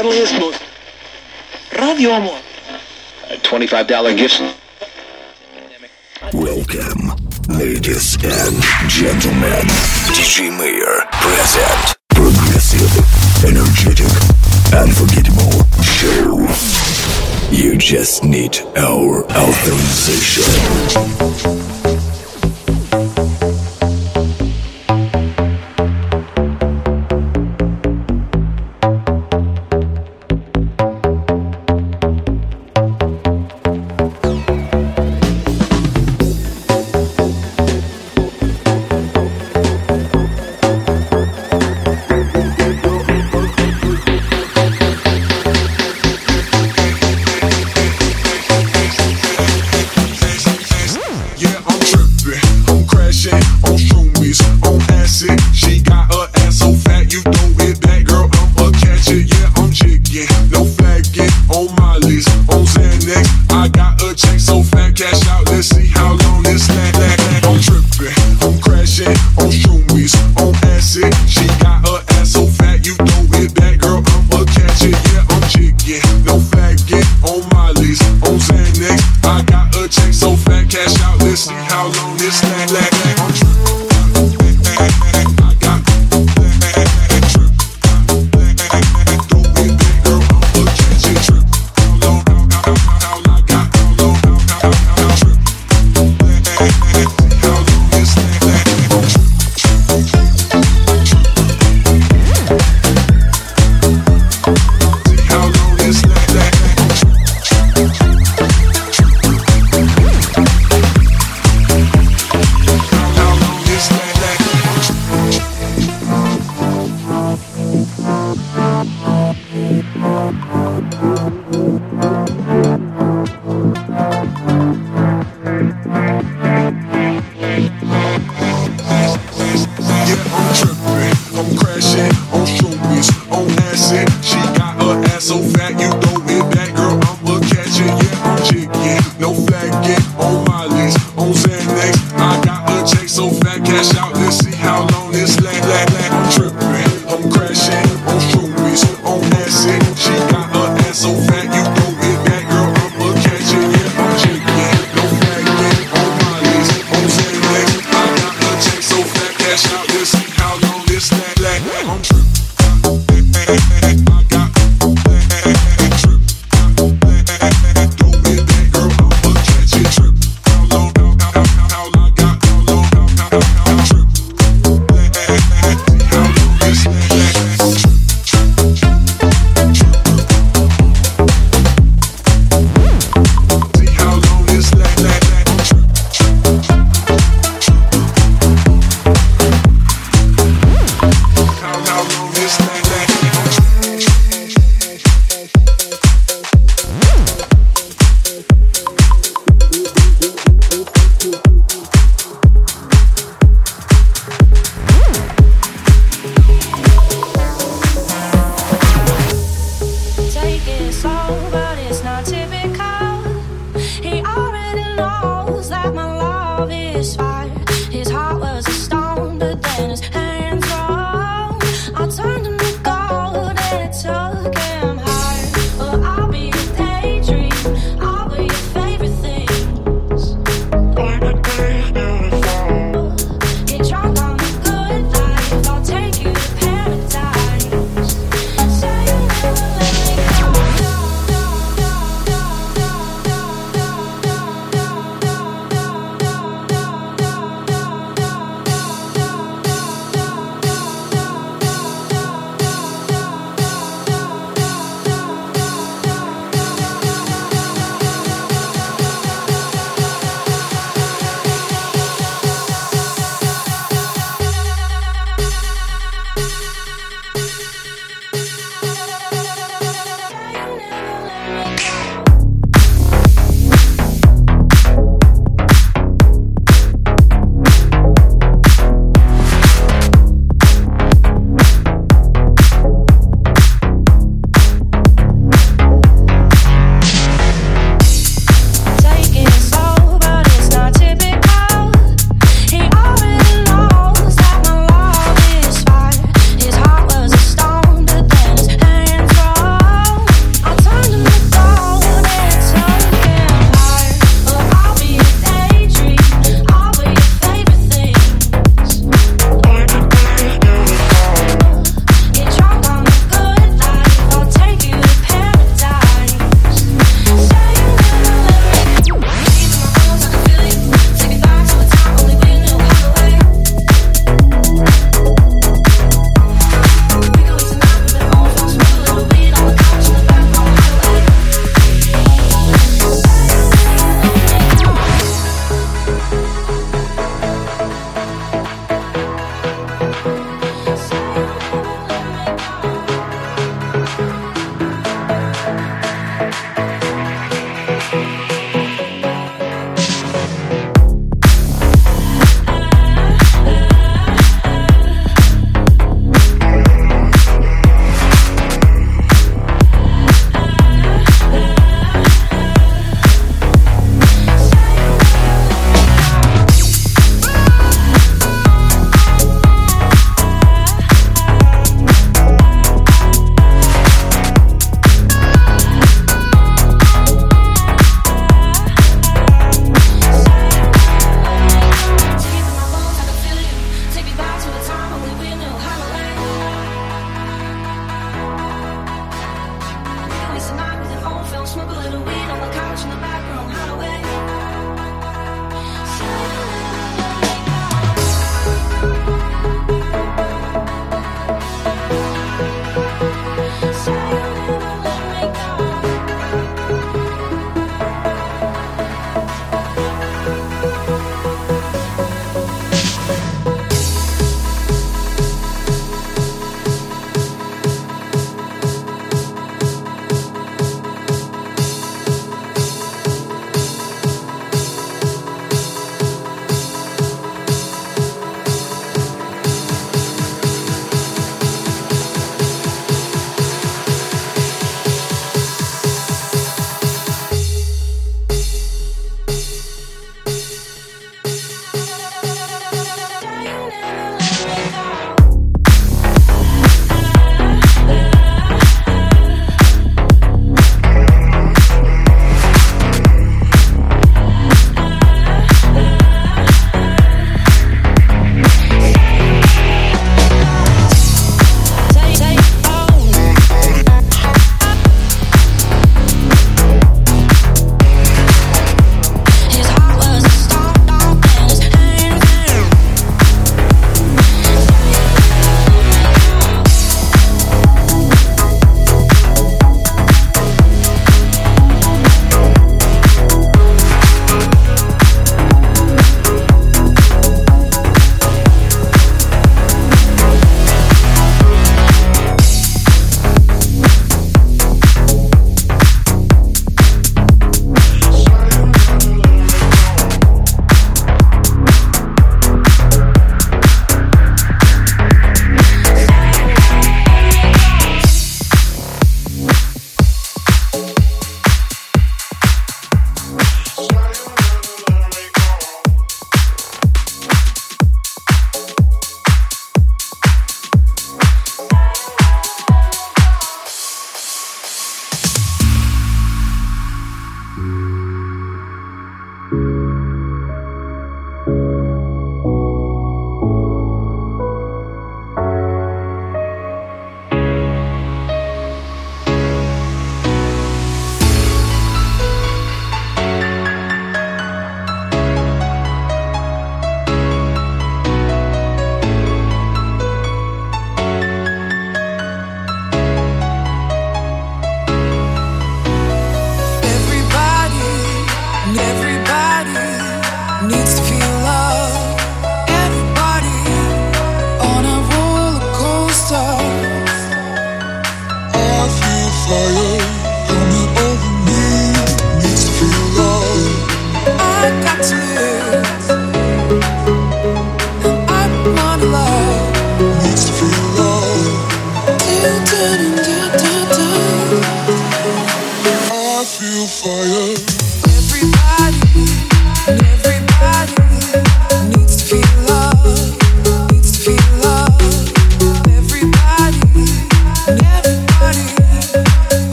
friendliest, most Radio Amor. A $25 gift. Welcome, ladies and gentlemen. DJ Mayor present. Progressive, energetic, unforgettable show. You just need our authorization.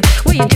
do? What you do?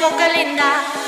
poco linda.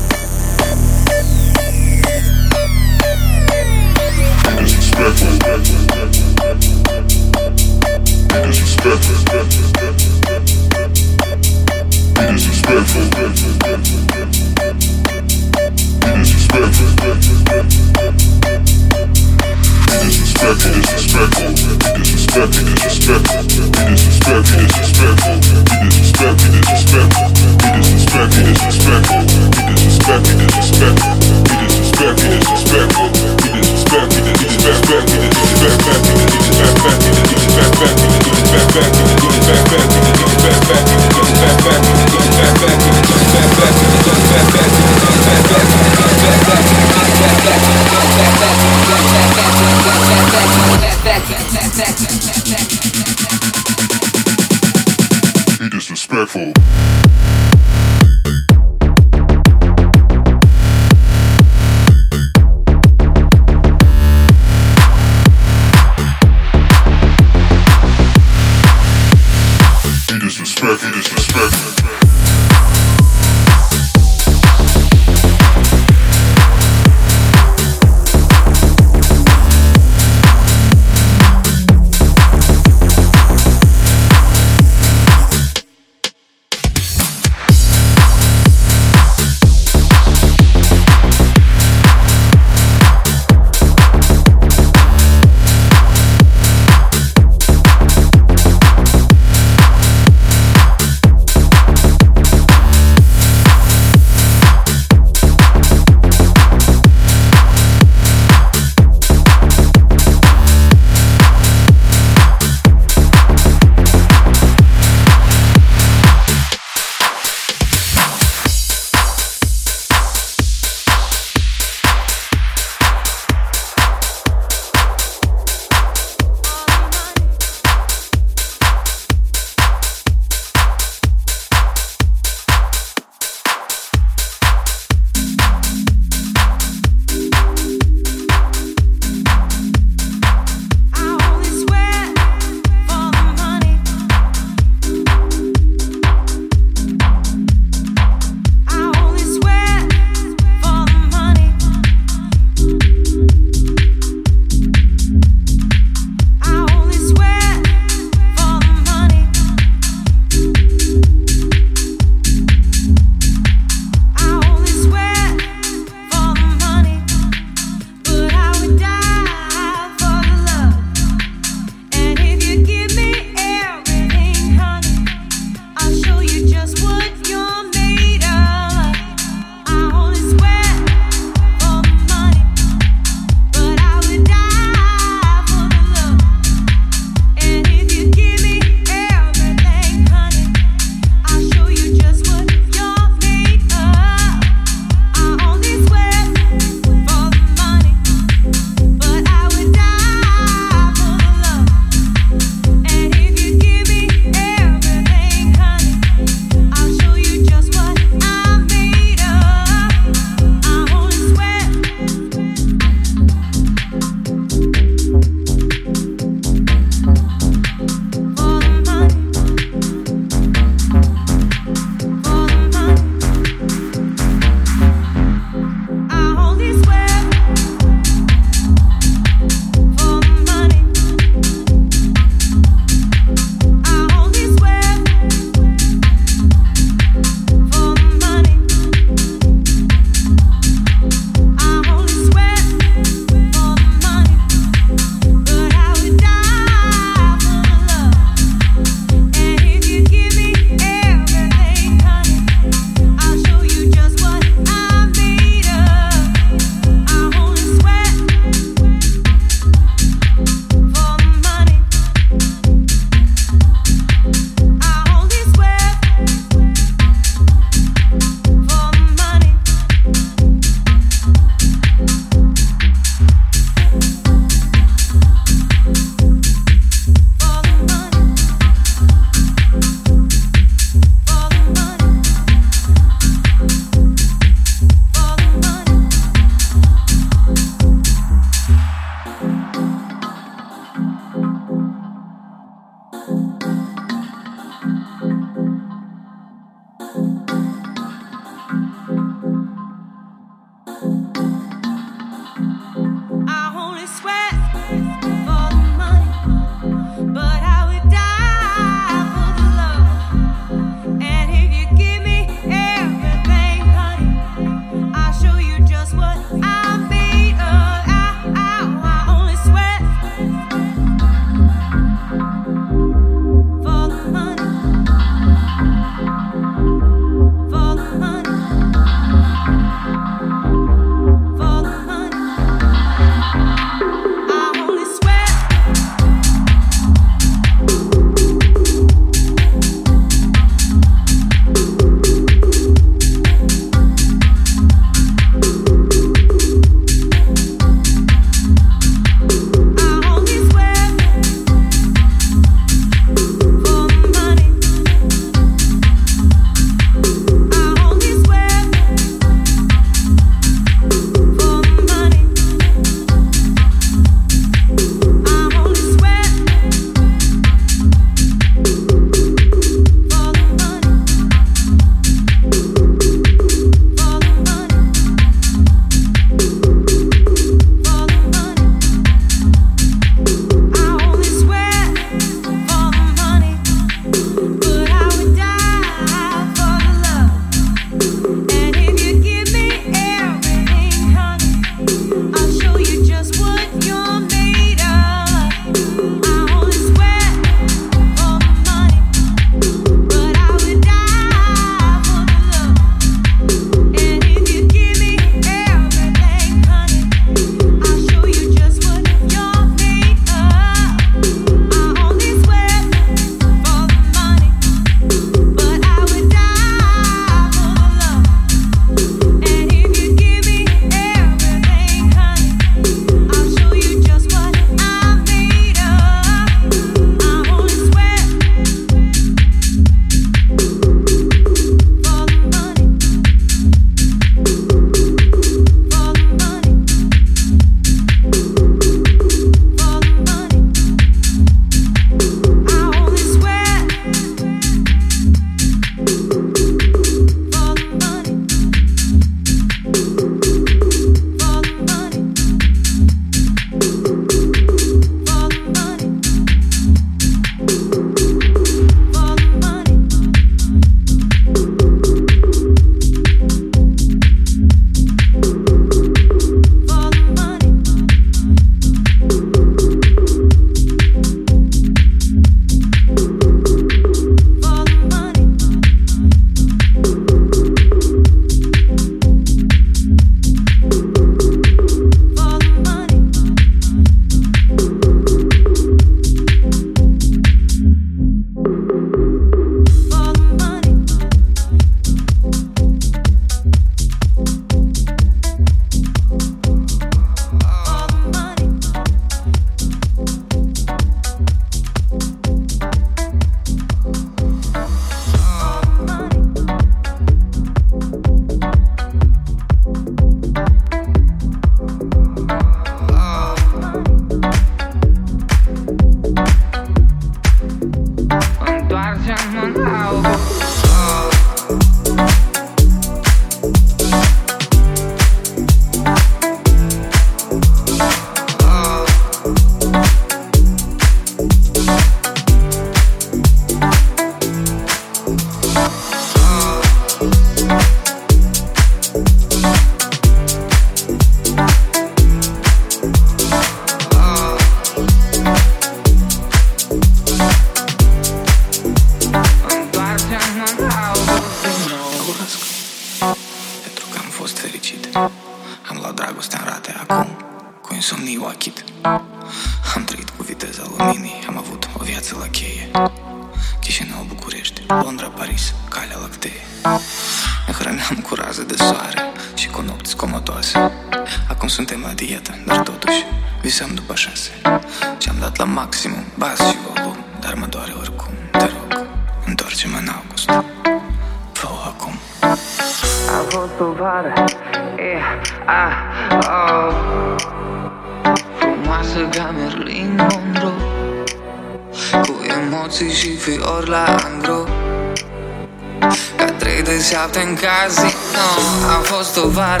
salta casa, casino a posto bar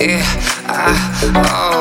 e oh.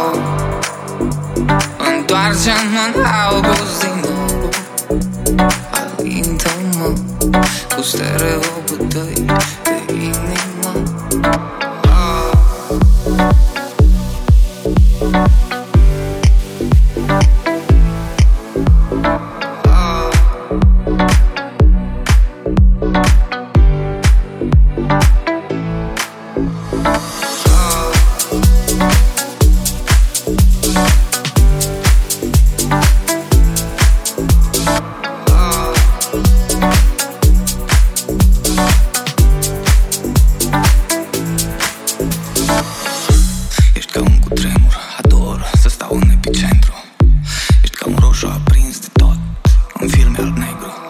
Ca un cutremur, ador să stau în epicentru. Ești ca un roșu aprins de tot, un film alb-negru.